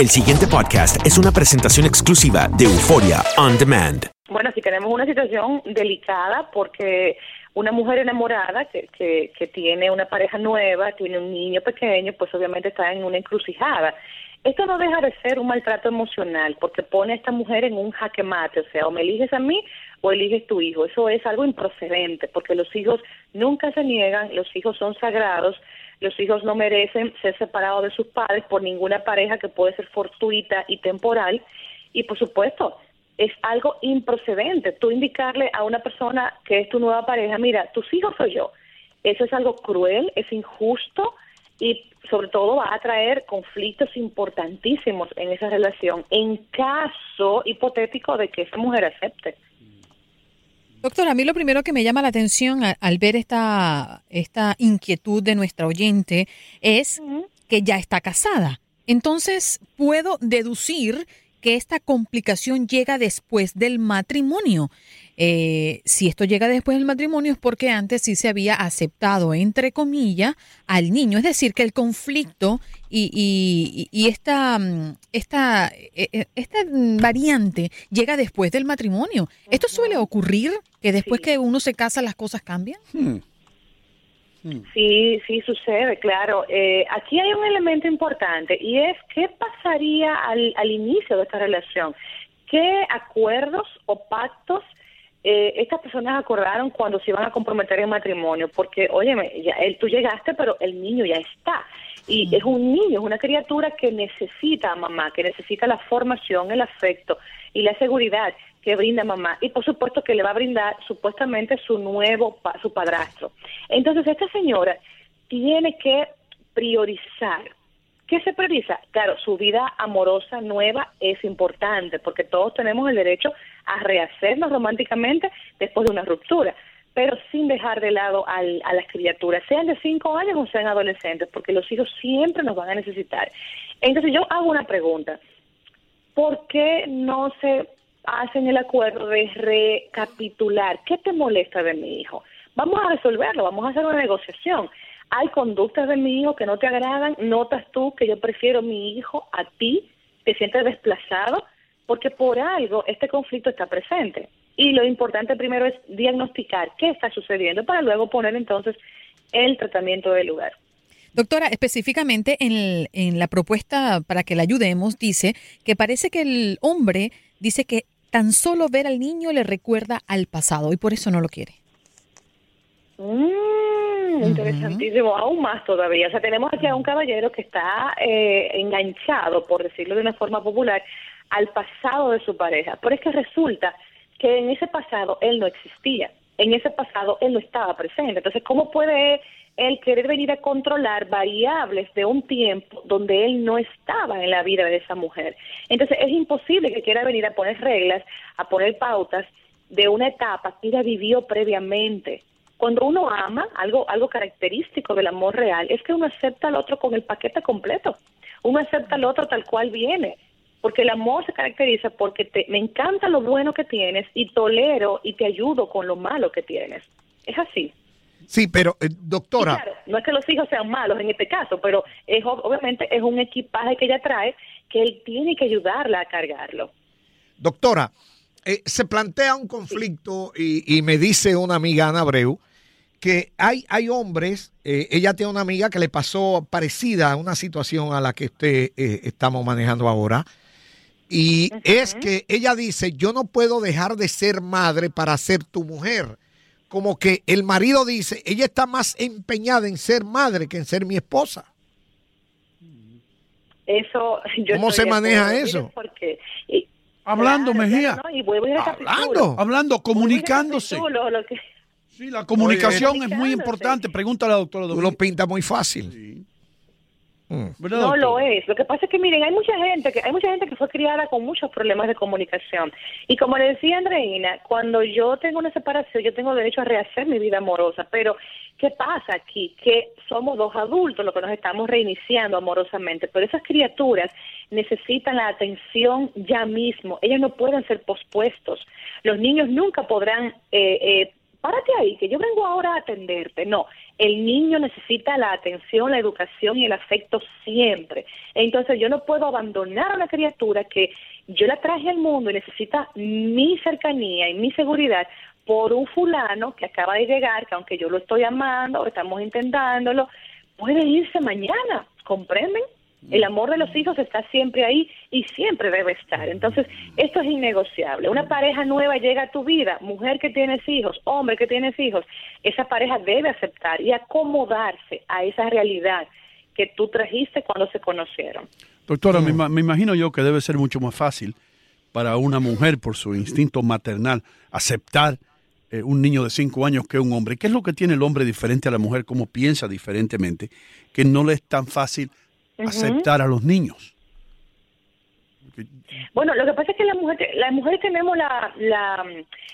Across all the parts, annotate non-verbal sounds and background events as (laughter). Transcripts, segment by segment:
El siguiente podcast es una presentación exclusiva de Euforia On Demand. Bueno, si tenemos una situación delicada porque una mujer enamorada que, que, que tiene una pareja nueva, tiene un niño pequeño, pues obviamente está en una encrucijada. Esto no deja de ser un maltrato emocional porque pone a esta mujer en un jaque mate, o sea, o me eliges a mí o eliges tu hijo. Eso es algo improcedente porque los hijos nunca se niegan, los hijos son sagrados, los hijos no merecen ser separados de sus padres por ninguna pareja que puede ser fortuita y temporal. Y por supuesto, es algo improcedente. Tú indicarle a una persona que es tu nueva pareja, mira, tus hijos soy yo. Eso es algo cruel, es injusto y sobre todo va a traer conflictos importantísimos en esa relación en caso hipotético de que esa mujer acepte. Doctor, a mí lo primero que me llama la atención al ver esta, esta inquietud de nuestra oyente es que ya está casada. Entonces, puedo deducir que esta complicación llega después del matrimonio. Eh, si esto llega después del matrimonio es porque antes sí se había aceptado, entre comillas, al niño. Es decir, que el conflicto y, y- y esta, mm, esta, eh, eh, esta mm, variante llega después del matrimonio. ¿Esto suele ocurrir? ¿Que después que uno se casa las cosas cambian? Sí, sí sucede, claro. Eh, aquí hay un elemento importante y es qué pasaría al, al inicio de esta relación. ¿Qué acuerdos o pactos eh, estas personas acordaron cuando se iban a comprometer en matrimonio? Porque, óyeme, ya, él, tú llegaste, pero el niño ya está. Y es un niño, es una criatura que necesita a mamá, que necesita la formación, el afecto y la seguridad que brinda mamá. Y por supuesto que le va a brindar supuestamente su nuevo, pa- su padrastro. Entonces esta señora tiene que priorizar. ¿Qué se prioriza? Claro, su vida amorosa nueva es importante porque todos tenemos el derecho a rehacernos románticamente después de una ruptura, pero sin dejar de lado al- a las criaturas, sean de cinco años o sean adolescentes, porque los hijos siempre nos van a necesitar. Entonces yo hago una pregunta. ¿Por qué no se hacen el acuerdo de recapitular? ¿Qué te molesta de mi hijo? Vamos a resolverlo, vamos a hacer una negociación. Hay conductas de mi hijo que no te agradan, notas tú que yo prefiero mi hijo a ti, te sientes desplazado, porque por algo este conflicto está presente. Y lo importante primero es diagnosticar qué está sucediendo para luego poner entonces el tratamiento del lugar. Doctora, específicamente en, el- en la propuesta para que la ayudemos, dice que parece que el hombre dice que tan solo ver al niño le recuerda al pasado y por eso no lo quiere. Mm, interesantísimo, aún más todavía. O sea, tenemos aquí a un caballero que está eh, enganchado, por decirlo de una forma popular, al pasado de su pareja. Pero es que resulta que en ese pasado él no existía, en ese pasado él no estaba presente. Entonces, ¿cómo puede él querer venir a controlar variables de un tiempo donde él no estaba en la vida de esa mujer? Entonces, es imposible que quiera venir a poner reglas, a poner pautas de una etapa que ella vivió previamente. Cuando uno ama, algo, algo característico del amor real es que uno acepta al otro con el paquete completo. Uno acepta al otro tal cual viene. Porque el amor se caracteriza porque te, me encanta lo bueno que tienes y tolero y te ayudo con lo malo que tienes. Es así. Sí, pero eh, doctora, claro, no es que los hijos sean malos en este caso, pero es, ob- obviamente es un equipaje que ella trae que él tiene que ayudarla a cargarlo. doctora, eh, se plantea un conflicto y, y me dice una amiga, Ana Abreu, que hay, hay hombres, eh, ella tiene una amiga que le pasó parecida a una situación a la que usted estamos manejando ahora. Y es que ella dice, yo no puedo dejar de ser madre para ser tu mujer. Como que el marido dice, ella está más empeñada en ser madre que en ser mi esposa. Eso, (laughs) yo ¿Cómo se maneja acuerdo, eso? Porque, y- Hablando, claro, Mejía. no, y. Hablando. Hablando, comunicándose. Recapitulo lo que- Sí, la comunicación es muy importante. Pregúntale a la doctora Tú lo Domínguez. pintas muy fácil. Mm. ¿Verdad, No lo es. Lo que pasa es que miren, hay mucha gente que hay mucha gente que fue criada con muchos problemas de comunicación. Y como le decía Andreina, cuando yo tengo una separación, yo tengo derecho a rehacer mi vida amorosa, pero ¿qué pasa aquí? Que somos dos adultos los que nos estamos reiniciando amorosamente, pero esas criaturas necesitan la atención ya mismo. Ellos no pueden ser pospuestos. Los niños nunca podrán eh, eh, párate ahí, que yo vengo ahora a atenderte. No, el niño necesita la atención, la educación y el afecto siempre. Entonces yo no puedo abandonar a una criatura que yo la traje al mundo y necesita mi cercanía y mi seguridad por un fulano que acaba de llegar, que aunque yo lo estoy amando, estamos intentándolo, puede irse mañana, ¿comprenden? El amor de los hijos está siempre ahí y siempre debe estar. Entonces, esto es innegociable. Una pareja nueva llega a tu vida, mujer que tienes hijos, hombre que tienes hijos, esa pareja debe aceptar y acomodarse a esa realidad que tú trajiste cuando se conocieron. Doctora, me, ima- me imagino yo que debe ser mucho más fácil para una mujer, por su instinto maternal, aceptar eh, un niño de cinco años que un hombre. ¿Qué es lo que tiene el hombre diferente a la mujer? ¿Cómo piensa diferentemente? Que no le es tan fácil Aceptar a los niños. Bueno, lo que pasa es que la mujer, las mujeres tenemos la, la,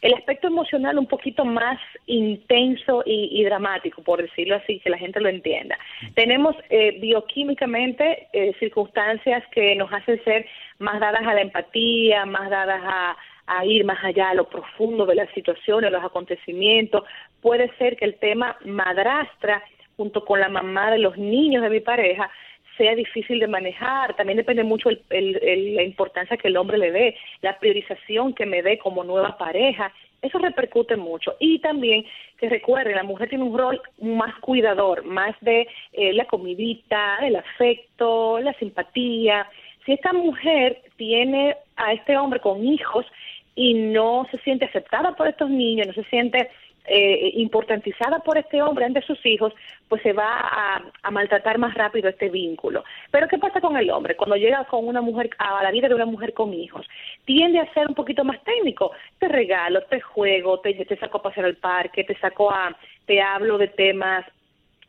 el aspecto emocional un poquito más intenso y, y dramático, por decirlo así, que la gente lo entienda. Tenemos eh, bioquímicamente eh, circunstancias que nos hacen ser más dadas a la empatía, más dadas a, a ir más allá a lo profundo de las situaciones, los acontecimientos. Puede ser que el tema madrastra, junto con la mamá de los niños de mi pareja, sea difícil de manejar. También depende mucho el, la importancia que el hombre le dé, la priorización que me dé como nueva pareja. Eso repercute mucho. Y también que recuerden, la mujer tiene un rol más cuidador, más de eh, la comidita, el afecto, la simpatía. Si esta mujer tiene a este hombre con hijos y no se siente aceptada por estos niños, no se siente eh, importantizada por este hombre ante sus hijos, pues se va a, maltratar más rápido este vínculo. Pero ¿qué pasa con el hombre? Cuando llega con una mujer a la vida de una mujer con hijos, tiende a ser un poquito más técnico. Te regalo, te juego, te, saco a pasear al parque, te saco a, te hablo de temas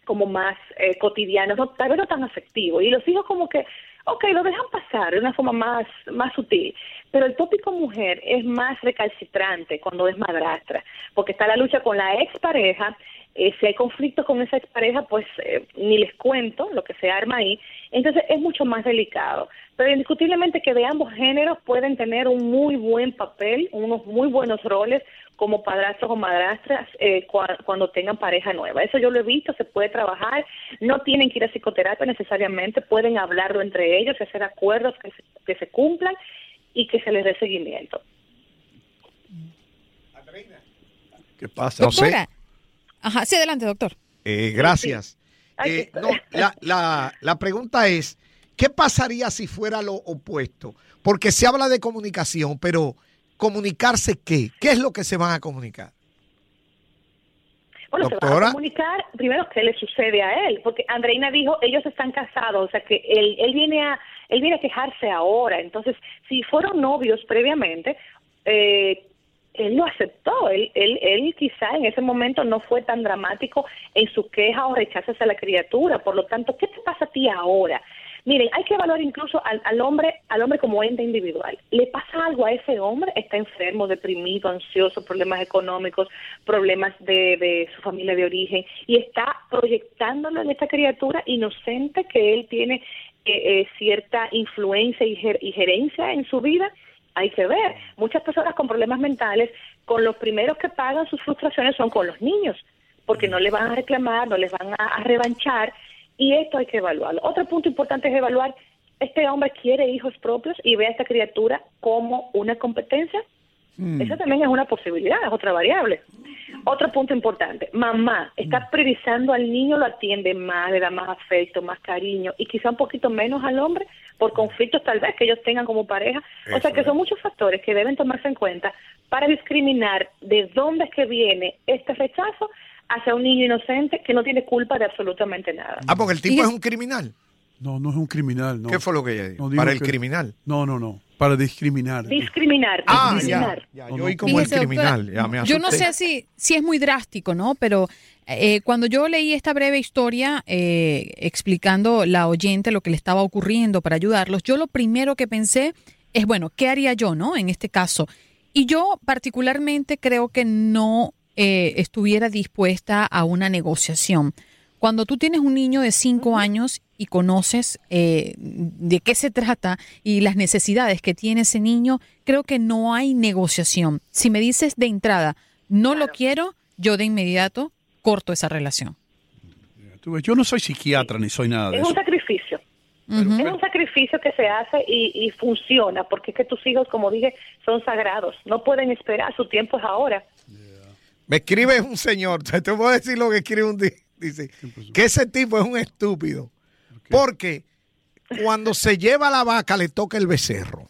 como más eh, cotidianos, no, tal vez no tan afectivos. Y los hijos como que, ok, lo dejan pasar de una forma más, más sutil. Pero el tópico mujer es más recalcitrante cuando es madrastra, porque está la lucha con la expareja. Eh, si hay conflictos con esa expareja, pues eh, ni les cuento lo que se arma ahí. Entonces es mucho más delicado. Pero indiscutiblemente que de ambos géneros pueden tener un muy buen papel, unos muy buenos roles como padrastros o madrastras eh, cua- cuando tengan pareja nueva. Eso yo lo he visto, se puede trabajar, no tienen que ir a psicoterapia necesariamente, pueden hablarlo entre ellos y hacer acuerdos que se, que se cumplan y que se les dé seguimiento. ¿Qué pasa? Doctora. Ajá, sí, adelante, doctor. Eh, gracias. Eh, no, la, la- la pregunta es, ¿qué pasaría si fuera lo opuesto? Porque se habla de comunicación, pero ¿comunicarse qué? ¿Qué es lo que se van a comunicar? Bueno, se va Doctora. a comunicar primero qué le sucede a él, porque Andreina dijo, ellos están casados, o sea que él, él viene a él viene a quejarse ahora. Entonces, si fueron novios previamente, eh, él lo aceptó. Él, él, él quizá en ese momento no fue tan dramático en su queja o rechazo hacia la criatura. Por lo tanto, ¿qué te pasa a ti ahora? Miren, hay que evaluar incluso al, al hombre, al hombre como ente individual. ¿Le pasa algo a ese hombre? ¿Está enfermo, deprimido, ansioso, problemas económicos, problemas de, de su familia de origen? Y está proyectándolo en esta criatura inocente que él tiene eh, eh, cierta influencia y, y gerencia en su vida. Hay que ver. Muchas personas con problemas mentales, con los primeros que pagan sus frustraciones son con los niños, porque no le van a reclamar, no les van a, a revanchar, y esto hay que evaluarlo. Otro punto importante es evaluar, ¿este hombre quiere hijos propios y ve a esta criatura como una competencia? Mm. Eso también es una posibilidad, es otra variable. Otro punto importante, mamá está mm. priorizando al niño, lo atiende más, le da más afecto, más cariño y quizá un poquito menos al hombre por conflictos tal vez que ellos tengan como pareja. o sea que son muchos factores que deben tomarse en cuenta para discriminar de dónde es que viene este rechazo hacia un niño inocente que no tiene culpa de absolutamente nada. Ah, porque el tipo es un criminal. No, no es un criminal. No. ¿Qué fue lo que ella dijo? para el criminal. No, no, no. Para discriminar. Discriminar. Ah, discriminar. Ya, yo oí como el criminal. yo no sé si, si es muy drástico, ¿no? Pero eh, cuando yo leí esta breve historia eh, explicando la oyente lo que le estaba ocurriendo para ayudarlos, yo lo primero que pensé es, bueno, ¿qué haría yo, no? En este caso. Y yo particularmente creo que no eh, estuviera dispuesta a una negociación. Cuando tú tienes un niño de cinco años y conoces eh, de qué se trata y las necesidades que tiene ese niño, creo que no hay negociación. Si me dices de entrada, no lo quiero, yo de inmediato corto esa relación. Yo no soy psiquiatra ni soy nada de eso. Es un sacrificio. Es un sacrificio que se hace y, funciona, porque es que tus hijos, como dije, son sagrados. No pueden esperar, su tiempo es ahora. Me escribe un señor, (laughs) te voy a decir lo que escribe un día dice que ese tipo es un estúpido. Porque cuando se lleva la vaca le toca el becerro.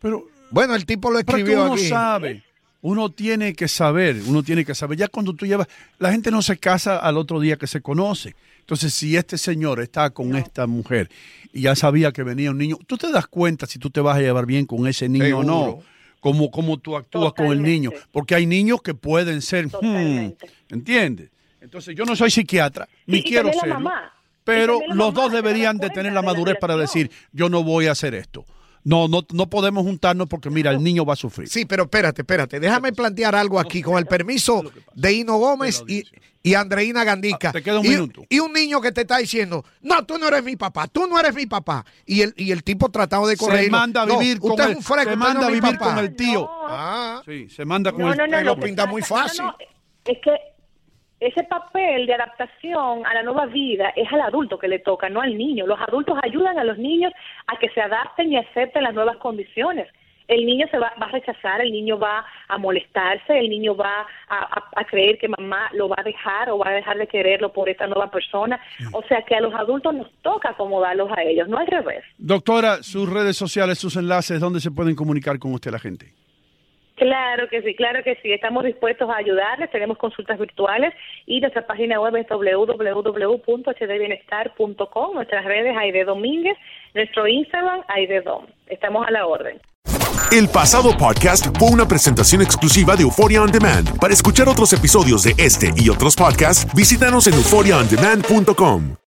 Pero bueno, el tipo lo escribió uno sabe. Uno tiene que saber, uno tiene que saber. Ya cuando tú llevas, la gente no se casa al otro día que se conoce. Entonces, si este señor está con esta mujer y ya sabía que venía un niño, tú te das cuenta si tú te vas a llevar bien con ese niño o no. Cómo, cómo tú actúas con el niño. Porque hay niños que pueden ser, hmm, ¿entiendes? Entonces, yo no soy psiquiatra, ni quiero serlo, pero los dos deberían de tener la madurez para decir, yo no voy a hacer esto. No, no, no podemos juntarnos porque mira, el niño va a sufrir. Sí, pero espérate, espérate. Déjame plantear algo aquí con el permiso de Hino Gómez y, y Andreina Gandica. Ah, te queda un minuto. Y un niño que te está diciendo, no, tú no eres mi papá, tú no eres mi papá. Y el, y el tipo tratado de correr. Se manda a vivir, con, el, se manda a vivir con el tío. Ah. Sí, se manda con el tío. lo pinta muy fácil. es que ese papel de adaptación a la nueva vida es al adulto que le toca, no al niño. Los adultos ayudan a los niños a que se adapten y acepten las nuevas condiciones. El niño se va, a rechazar, el niño va a molestarse, el niño va a, creer que mamá lo va a dejar o va a dejar de quererlo por esta nueva persona. O sea que a los adultos nos toca acomodarlos a ellos, no al revés. Doctora, sus redes sociales, sus enlaces, ¿dónde se pueden comunicar con usted la gente? Claro que sí, claro que sí. Estamos dispuestos a ayudarles. Tenemos consultas virtuales y nuestra página web es www.hdbienestar.com. Nuestras redes Aide Domínguez, nuestro Instagram Dom. Estamos a la orden. El pasado podcast fue una presentación exclusiva de Euphoria On Demand. Para escuchar otros episodios de este y otros podcasts, visítanos en euphoriaondemand.com.